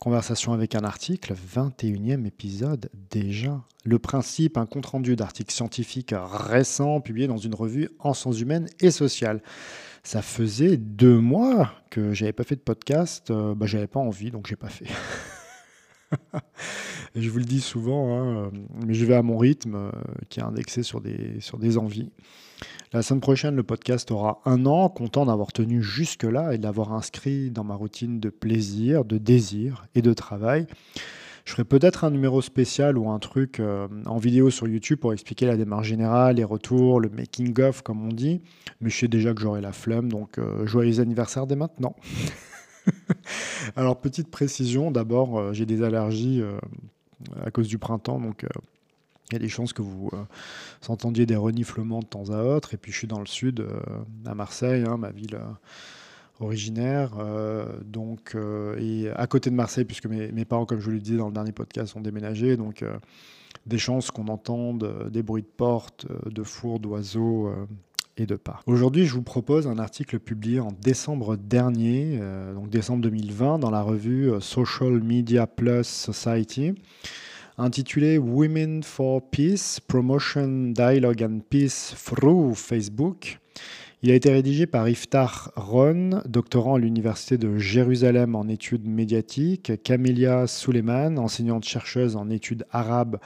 Conversation avec un article, 21e épisode déjà. Le principe, un compte-rendu d'article scientifique récent publié dans une revue en sciences humaines et sociales. Ça faisait deux mois que j'avais pas fait de podcast, euh, bah, j'avais pas envie donc j'ai pas fait. je vous le dis souvent, hein, euh, mais je vais à mon rythme euh, qui est indexé sur des, sur des envies. La semaine prochaine, le podcast aura un an, content d'avoir tenu jusque-là et d'avoir inscrit dans ma routine de plaisir, de désir et de travail. Je ferai peut-être un numéro spécial ou un truc euh, en vidéo sur YouTube pour expliquer la démarche générale, les retours, le making-of, comme on dit. Mais je sais déjà que j'aurai la flemme, donc joyeux anniversaire dès maintenant. Alors, petite précision, d'abord, euh, j'ai des allergies euh, à cause du printemps, donc euh, il y a des chances que vous entendiez des reniflements de temps à autre. Et puis, je suis dans le sud, à Marseille, hein, ma ville originaire. donc, et à côté de Marseille, puisque mes, parents, comme je vous le disais dans le dernier podcast, ont déménagé. Donc, des chances qu'on entende des bruits de porte, de fours, d'oiseaux de. Aujourd'hui, je vous propose un article publié en décembre dernier, euh, donc décembre 2020, dans la revue euh, Social Media Plus Society, intitulé Women for Peace, Promotion, Dialogue and Peace through Facebook. Il a été rédigé par Iftar Ron, doctorant à l'Université de Jérusalem en études médiatiques, Camélia Suleiman, enseignante-chercheuse en études arabes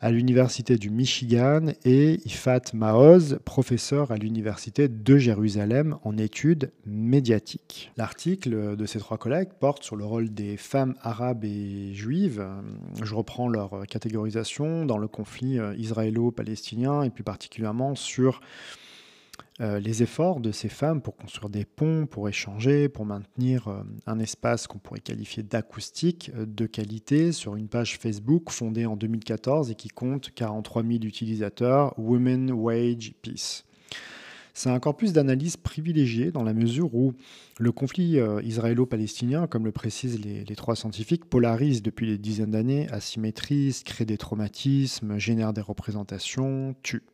à l'Université du Michigan, et Ifat Maoz, professeur à l'Université de Jérusalem en études médiatiques. L'article de ces trois collègues porte sur le rôle des femmes arabes et juives. Je reprends leur catégorisation dans le conflit euh, israélo-palestinien et plus particulièrement sur les efforts de ces femmes pour construire des ponts, pour échanger, pour maintenir euh, un espace qu'on pourrait qualifier d'acoustique euh, de qualité sur une page Facebook fondée en 2014 et qui compte 43 000 utilisateurs, Women Wage Peace. C'est un corpus d'analyse privilégié dans la mesure où le conflit israélo-palestinien, comme le précisent les, trois scientifiques, polarise depuis des dizaines d'années, asymétrise, crée des traumatismes, génère des représentations, tue.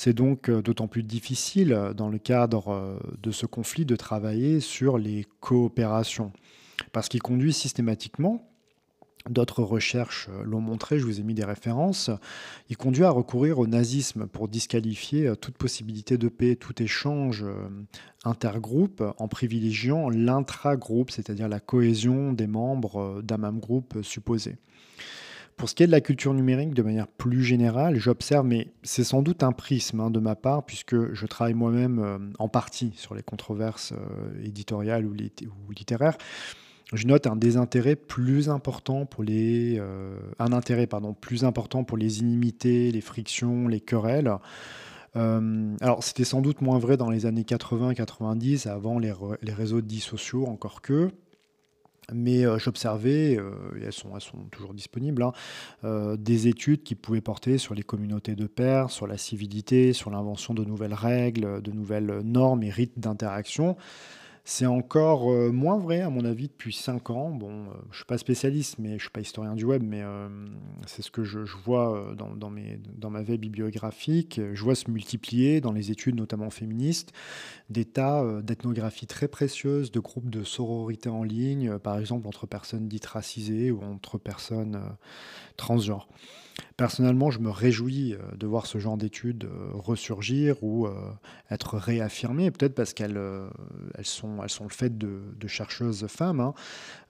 C'est donc euh, d'autant plus difficile euh, dans le cadre euh, de ce conflit de travailler sur les coopérations, parce qu'il conduit systématiquement, d'autres recherches l'ont montré, je vous ai mis des références, il conduit à recourir au nazisme pour disqualifier toute possibilité de paix, tout échange intergroupe en privilégiant l'intragroupe, c'est-à-dire la cohésion des membres d'un même groupe supposé. Pour ce qui est de la culture numérique, de manière plus générale, j'observe, mais c'est sans doute un prisme hein, de ma part, puisque je travaille moi-même euh, en partie sur les controverses euh, éditoriales ou, littéraires. Je note un désintérêt plus important pour les, euh, un intérêt pardon plus important pour les inimités, les frictions, les querelles. alors c'était sans doute moins vrai dans les années 80-90, avant les, les réseaux dits sociaux, encore que. Mais euh, j'observais, euh, et elles sont, elles sont toujours disponibles, hein, euh, des études qui pouvaient porter sur les communautés de pairs, sur la civilité, sur l'invention de nouvelles règles, de nouvelles normes et rites d'interaction. C'est encore euh, moins vrai, à mon avis, depuis 5 ans. Bon, euh, je ne suis pas spécialiste, mais je ne suis pas historien du web, mais euh, c'est ce que je, vois dans, dans, ma veille bibliographique. Je vois se multiplier dans les études, notamment féministes, des tas d'ethnographies très précieuses, de groupes de sororité en ligne, par exemple entre personnes dites racisées ou entre personnes transgenres. Personnellement, je me réjouis euh, de voir ce genre d'études euh, ressurgir ou euh, être réaffirmées, peut-être parce qu'elles elles sont, elles sont le fait de, chercheuses femmes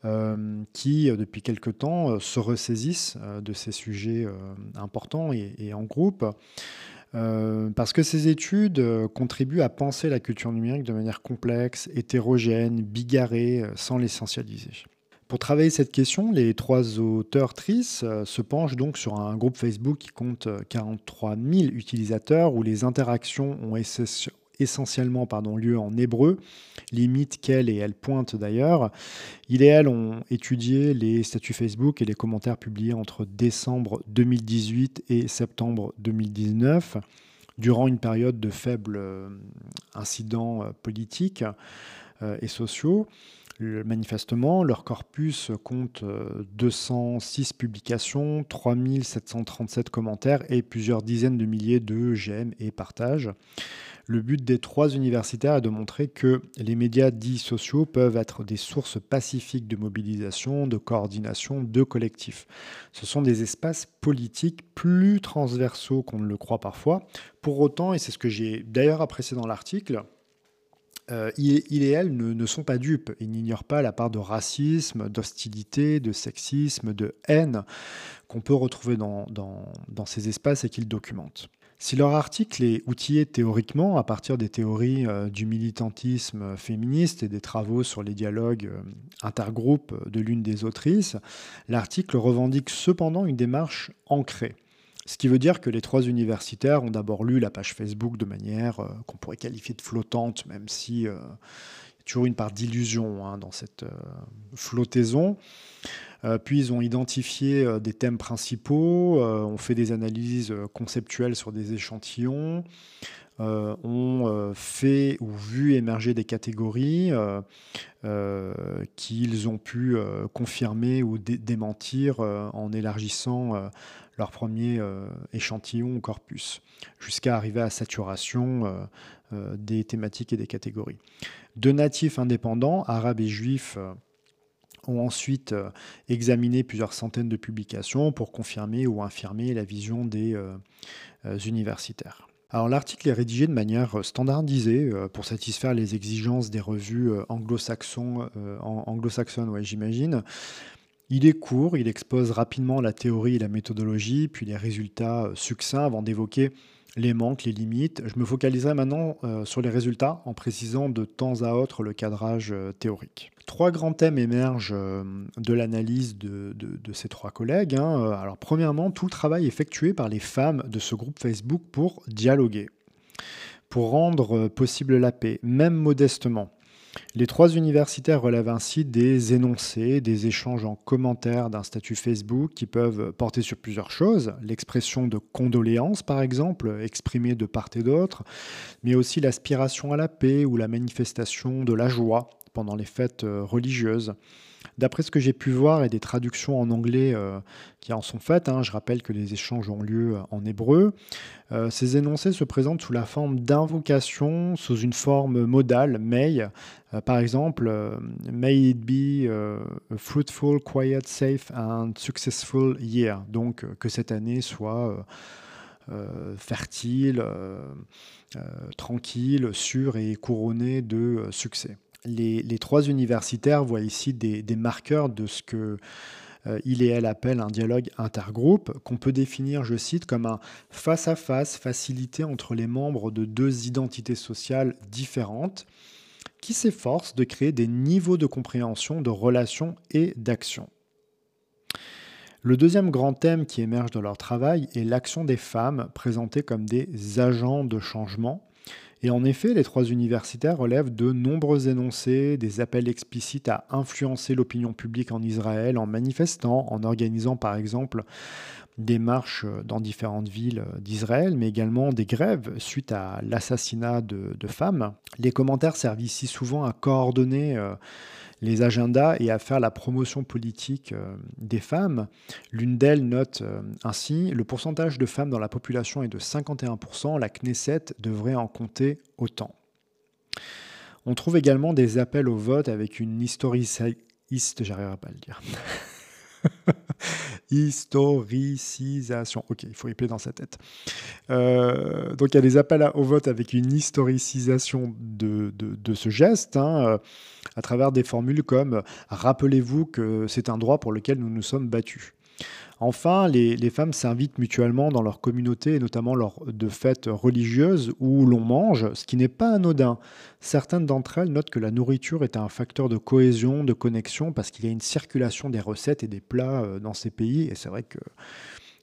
hein, qui, depuis quelque temps, se ressaisissent de ces sujets importants et, en groupe. parce que ces études contribuent à penser la culture numérique de manière complexe, hétérogène, bigarrée, sans l'essentialiser. Pour travailler cette question, les trois auteurs tristes euh, se penchent donc sur un groupe Facebook qui compte 43 euh, 000 utilisateurs où les interactions ont essentiellement lieu en hébreu, limite qu'elle et elle pointe d'ailleurs. Il et elle ont étudié les statuts Facebook et les commentaires publiés entre décembre 2018 et septembre 2019, durant une période de faibles euh, incidents politiques et sociaux. Manifestement, leur corpus compte 206 euh, publications, 3737 commentaires et plusieurs dizaines de milliers de j'aime et partages. Le but des trois universitaires est de montrer que les médias dits sociaux peuvent être des sources pacifiques de mobilisation, de coordination, de collectifs. Ce sont des espaces politiques plus transversaux qu'on ne le croit parfois. Pour autant, et c'est ce que j'ai d'ailleurs apprécié dans l'article, euh, il, et elle ne, sont pas dupes. Ils n'ignorent pas la part de racisme, d'hostilité, de sexisme, de haine qu'on peut retrouver dans, ces espaces et qu'ils documentent. Si leur article est outillé théoriquement à partir des théories euh, du militantisme féministe et des travaux sur les dialogues euh, intergroupes de l'une des autrices, l'article revendique cependant une démarche ancrée. Ce qui veut dire que les trois universitaires ont d'abord lu la page Facebook de manière euh, qu'on pourrait qualifier de flottante, même si il y a toujours une part d'illusion hein, dans cette flottaison. Euh, puis ils ont identifié euh, des thèmes principaux, euh, ont fait des analyses conceptuelles sur des échantillons, ont fait ou vu émerger des catégories qu'ils ont pu confirmer ou démentir en élargissant leur premier échantillon ou corpus, jusqu'à arriver à saturation des thématiques et des catégories. De natifs indépendants, arabes et juifs, ont ensuite euh, examiné plusieurs centaines de publications pour confirmer ou infirmer la vision des euh, euh, universitaires. Alors l'article est rédigé de manière standardisée pour satisfaire les exigences des revues anglo-saxonnes, anglo ouais, j'imagine. Il est court, il expose rapidement la théorie et la méthodologie, puis les résultats succincts avant d'évoquer les manques, les limites. Je me focaliserai maintenant euh, sur les résultats en précisant de temps à autre le cadrage euh, théorique. Trois grands thèmes émergent euh, de l'analyse de, ces trois collègues. Hein. Alors premièrement, tout le travail effectué par les femmes de ce groupe Facebook pour dialoguer, pour rendre possible la paix, même modestement. Les trois universitaires relèvent ainsi des énoncés, des échanges en commentaires d'un statut Facebook qui peuvent porter sur plusieurs choses, l'expression de condoléances par exemple, exprimée de part et d'autre, mais aussi l'aspiration à la paix ou la manifestation de la joie pendant les fêtes euh, religieuses. D'après ce que j'ai pu voir et des traductions en anglais euh, qui en sont faites, hein, je rappelle que les échanges ont lieu euh, en hébreu, euh, ces énoncés se présentent sous la forme d'invocation, sous une forme modale, may. par exemple, may it be a fruitful, quiet, safe and successful year. Donc que cette année soit fertile, tranquille, sûre et couronnée de succès les, trois universitaires voient ici des, marqueurs de ce que euh, il et elle appellent un dialogue intergroupe, qu'on peut définir, je cite, comme un face-à-face facilité entre les membres de deux identités sociales différentes, qui s'efforcent de créer des niveaux de compréhension, de relations et d'action. Le deuxième grand thème qui émerge de leur travail est l'action des femmes présentées comme des agents de changement et en effet, les trois universitaires relèvent de nombreux énoncés, des appels explicites à influencer l'opinion publique en Israël en manifestant, en organisant par exemple des marches dans différentes villes d'Israël, mais également des grèves suite à l'assassinat de, femmes. Les commentaires servent ici souvent à coordonner euh, les agendas et à faire la promotion politique euh, des femmes. L'une d'elles note euh, ainsi Le pourcentage de femmes dans la population est de 51%, la Knesset devrait en compter autant. On trouve également des appels au vote avec une historiciste, j'arriverai pas à le dire. historicisation. Ok, il faut y dans sa tête. Euh, donc il y a des appels au vote avec une historicisation de, ce geste, hein, euh, à travers des formules comme Rappelez-vous que c'est un droit pour lequel nous nous sommes battus. Enfin, les, femmes s'invitent mutuellement dans leur communauté, et notamment lors de fêtes religieuses où l'on mange, ce qui n'est pas anodin. Certaines d'entre elles notent que la nourriture est un facteur de cohésion, de connexion, parce qu'il y a une circulation des recettes et des plats euh, dans ces pays. Et c'est vrai que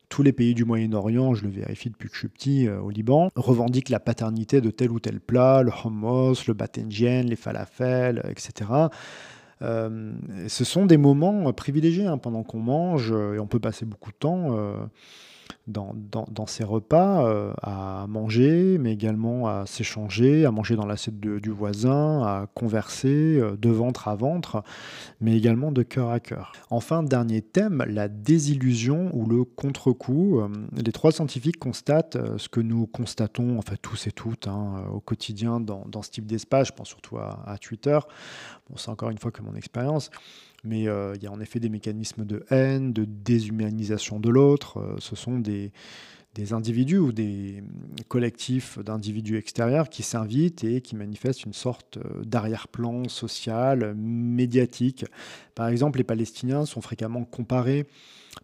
tous les pays du Moyen-Orient, je le vérifie depuis que je suis petit euh, au Liban, revendiquent la paternité de tel ou tel plat, le hummus, le batenjien, les falafels, etc. Euh, ce sont des moments privilégiés hein, pendant qu'on mange, euh, et on peut passer beaucoup de temps dans, dans, ces repas euh, à manger, mais également à s'échanger, à manger dans l'assiette du voisin, à converser euh, de ventre à ventre, mais également de cœur à cœur. Enfin, dernier thème, la désillusion ou le contre-coup. Euh, les trois scientifiques constatent ce que nous constatons, enfin tous et toutes, hein, au quotidien dans, ce type d'espace. Je pense surtout à, à Twitter. Bon, c'est encore une fois que mon expérience mais euh, il y a en effet des mécanismes de haine, de déshumanisation de l'autre. Euh, ce sont des, des individus ou des collectifs d'individus extérieurs qui s'invitent et qui manifestent une sorte euh, d'arrière-plan social, médiatique. Par exemple, les Palestiniens sont fréquemment comparés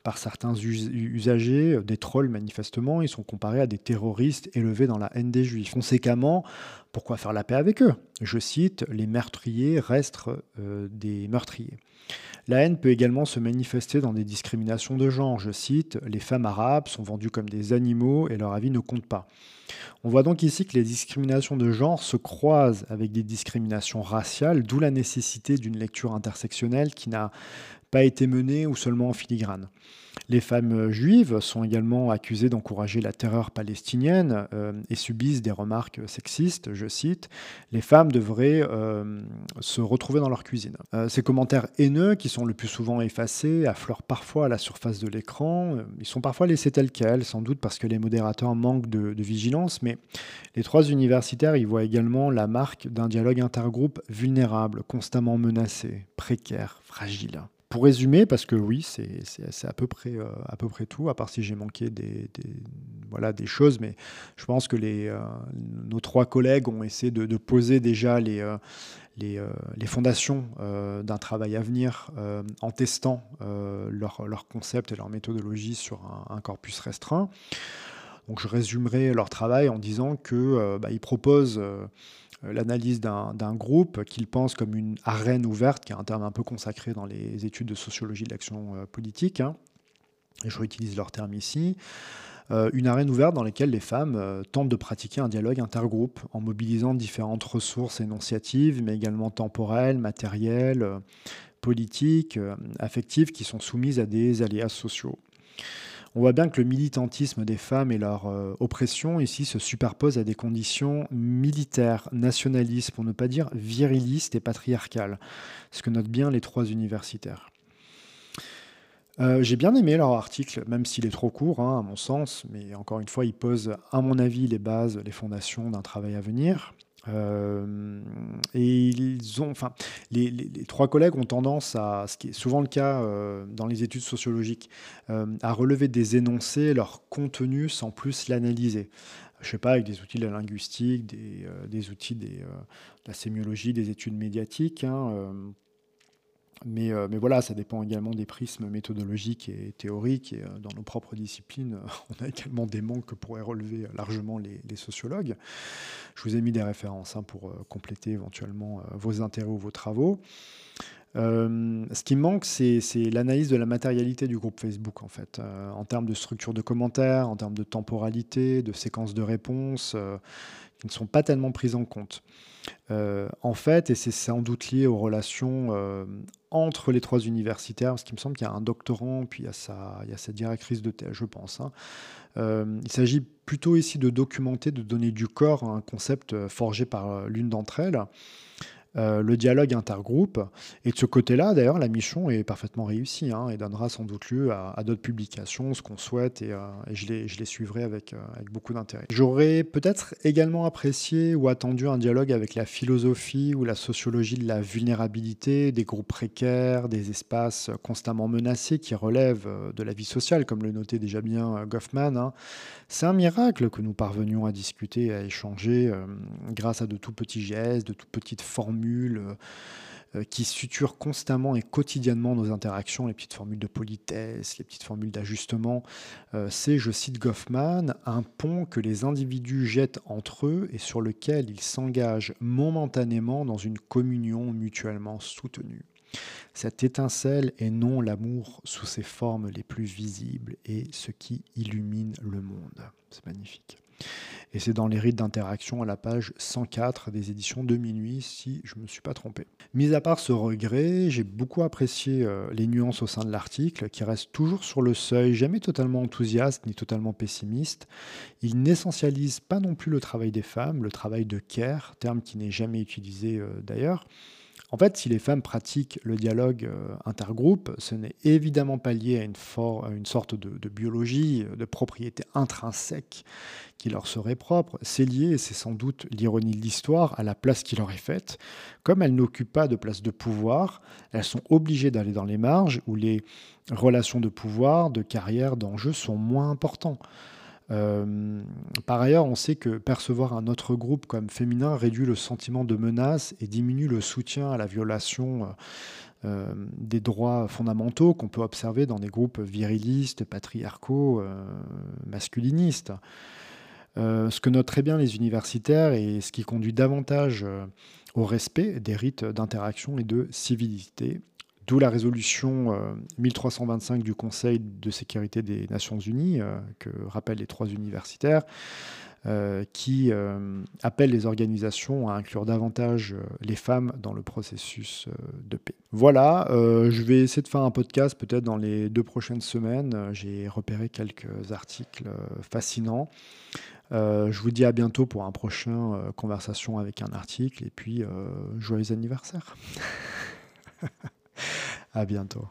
par certains usagers, des trolls manifestement, ils sont comparés à des terroristes élevés dans la haine des juifs. Conséquemment, pourquoi faire la paix avec eux? Je cite, les meurtriers restent des meurtriers. La haine peut également se manifester dans des discriminations de genre. Je cite, Les femmes arabes sont vendues comme des animaux et leur avis ne compte pas. On voit donc ici que les discriminations de genre se croisent avec des discriminations raciales, d'où la nécessité d'une lecture intersectionnelle qui n'a pas été menée ou seulement en filigrane. Les femmes juives sont également accusées d'encourager la terreur palestinienne euh, et subissent des remarques sexistes. Je cite Les femmes devraient euh, se retrouver dans leur cuisine. Euh, ces commentaires haineux, qui sont le plus souvent effacés, affleurent parfois à la surface de l'écran. Ils sont parfois laissés tels quels, sans doute parce que les modérateurs manquent de vigilance. Mais les trois universitaires y voient également la marque d'un dialogue intergroupe vulnérable, constamment menacé, précaire, fragile pour résumer, parce que oui, c'est à, peu près, euh, à peu près tout, à part si j'ai manqué des, choses, mais je pense que euh, nos trois collègues ont essayé de, poser déjà les, euh, fondations d'un travail à venir en testant leurs leur concepts et leur méthodologie sur un, corpus restreint. Donc je résumerai leur travail en disant qu'ils bah, proposent euh, l'analyse d'un groupe qu'ils pensent comme une arène ouverte, qui est un terme un peu consacré dans les études de sociologie de l'action euh, politique, hein. et je réutilise leur terme ici, euh, une arène ouverte dans laquelle les femmes tentent de pratiquer un dialogue intergroupe en mobilisant différentes ressources énonciatives, mais également temporelles, matérielles, politiques, affectives, qui sont soumises à des aléas sociaux. On voit bien que le militantisme des femmes et leur euh, oppression ici se superposent à des conditions militaires, nationalistes, pour ne pas dire virilistes et patriarcales, ce que notent bien les trois universitaires. Euh, j'ai bien aimé leur article, même s'il est trop court, hein, à mon sens, mais encore une fois, il pose, à mon avis, les bases, les fondations d'un travail à venir. Euh, et ils ont, enfin, les, trois collègues ont tendance à, ce qui est souvent le cas euh, dans les études sociologiques, euh, à relever des énoncés, leur contenu sans plus l'analyser. Je sais pas, avec des outils de la linguistique, des, outils de la sémiologie, des études médiatiques. Hein, euh, mais, voilà, ça dépend également des prismes méthodologiques et théoriques. Et euh, dans nos propres disciplines, on a également des manques que pourraient relever largement les, sociologues. Je vous ai mis des références hein, pour euh, compléter éventuellement vos intérêts ou vos travaux. ce qui manque, c'est l'analyse de la matérialité du groupe Facebook, en fait, en termes de structure de commentaires, en termes de temporalité, de séquence de réponses, qui ne sont pas tellement prises en compte. en fait, et c'est sans doute lié aux relations entre les trois universitaires, parce qu'il me semble qu'il y a un doctorant, puis il y a sa, il y a sa directrice de thèse, je pense. Hein. Euh, il s'agit plutôt ici de documenter, de donner du corps à un concept euh, forgé par euh, l'une d'entre elles. Euh, le dialogue intergroupe. Et de ce côté-là, d'ailleurs, la mission est parfaitement réussie hein, et donnera sans doute lieu à, d'autres publications, ce qu'on souhaite, et, euh, je, les, suivrai avec, euh, avec beaucoup d'intérêt. J'aurais peut-être également apprécié ou attendu un dialogue avec la philosophie ou la sociologie de la vulnérabilité, des groupes précaires, des espaces constamment menacés qui relèvent de la vie sociale, comme le notait déjà bien Goffman. Hein. C'est un miracle que nous parvenions à discuter à échanger grâce à de tout petits gestes, de toutes petites formules euh, euh, qui suturent constamment et quotidiennement nos interactions, les petites formules de politesse, les petites formules d'ajustement. Euh, c'est, je cite Goffman, un pont que les individus jettent entre eux et sur lequel ils s'engagent momentanément dans une communion mutuellement soutenue. Cette étincelle est non l'amour sous ses formes les plus visibles et ce qui illumine le monde. C'est magnifique. Et c'est dans les rites d'interaction à la page 104 des éditions de minuit, si je ne me suis pas trompé. Mis à part ce regret, j'ai beaucoup apprécié euh, les nuances au sein de l'article, qui reste toujours sur le seuil, jamais totalement enthousiaste ni totalement pessimiste. Il n'essentialise pas non plus le travail des femmes, le travail de care, terme qui n'est jamais utilisé euh, d'ailleurs. En fait, si les femmes pratiquent le dialogue euh, intergroupe, ce n'est évidemment pas lié à une, sorte de, biologie, de propriété intrinsèque qui leur serait propre. C'est lié, et c'est sans doute l'ironie de l'histoire, à la place qui leur est faite. Comme elles n'occupent pas de place de pouvoir, elles sont obligées d'aller dans les marges où les relations de pouvoir, de carrière, d'enjeux sont moins importants. Euh, par ailleurs, on sait que percevoir un autre groupe comme féminin réduit le sentiment de menace et diminue le soutien à la violation euh, euh, des droits fondamentaux qu'on peut observer dans des groupes virilistes, patriarcaux, masculinistes. ce que notent très bien les universitaires et ce qui conduit davantage au respect des rites d'interaction et de civilité D'où la résolution 1325 euh, du Conseil de sécurité des Nations Unies, euh, que rappellent les trois universitaires, euh, qui appelle les organisations à inclure davantage les femmes dans le processus de paix. Voilà, je vais essayer de faire un podcast peut-être dans les deux prochaines semaines. J'ai repéré quelques articles fascinants. je vous dis à bientôt pour un prochain conversation avec un article et puis joyeux anniversaire. À bientôt.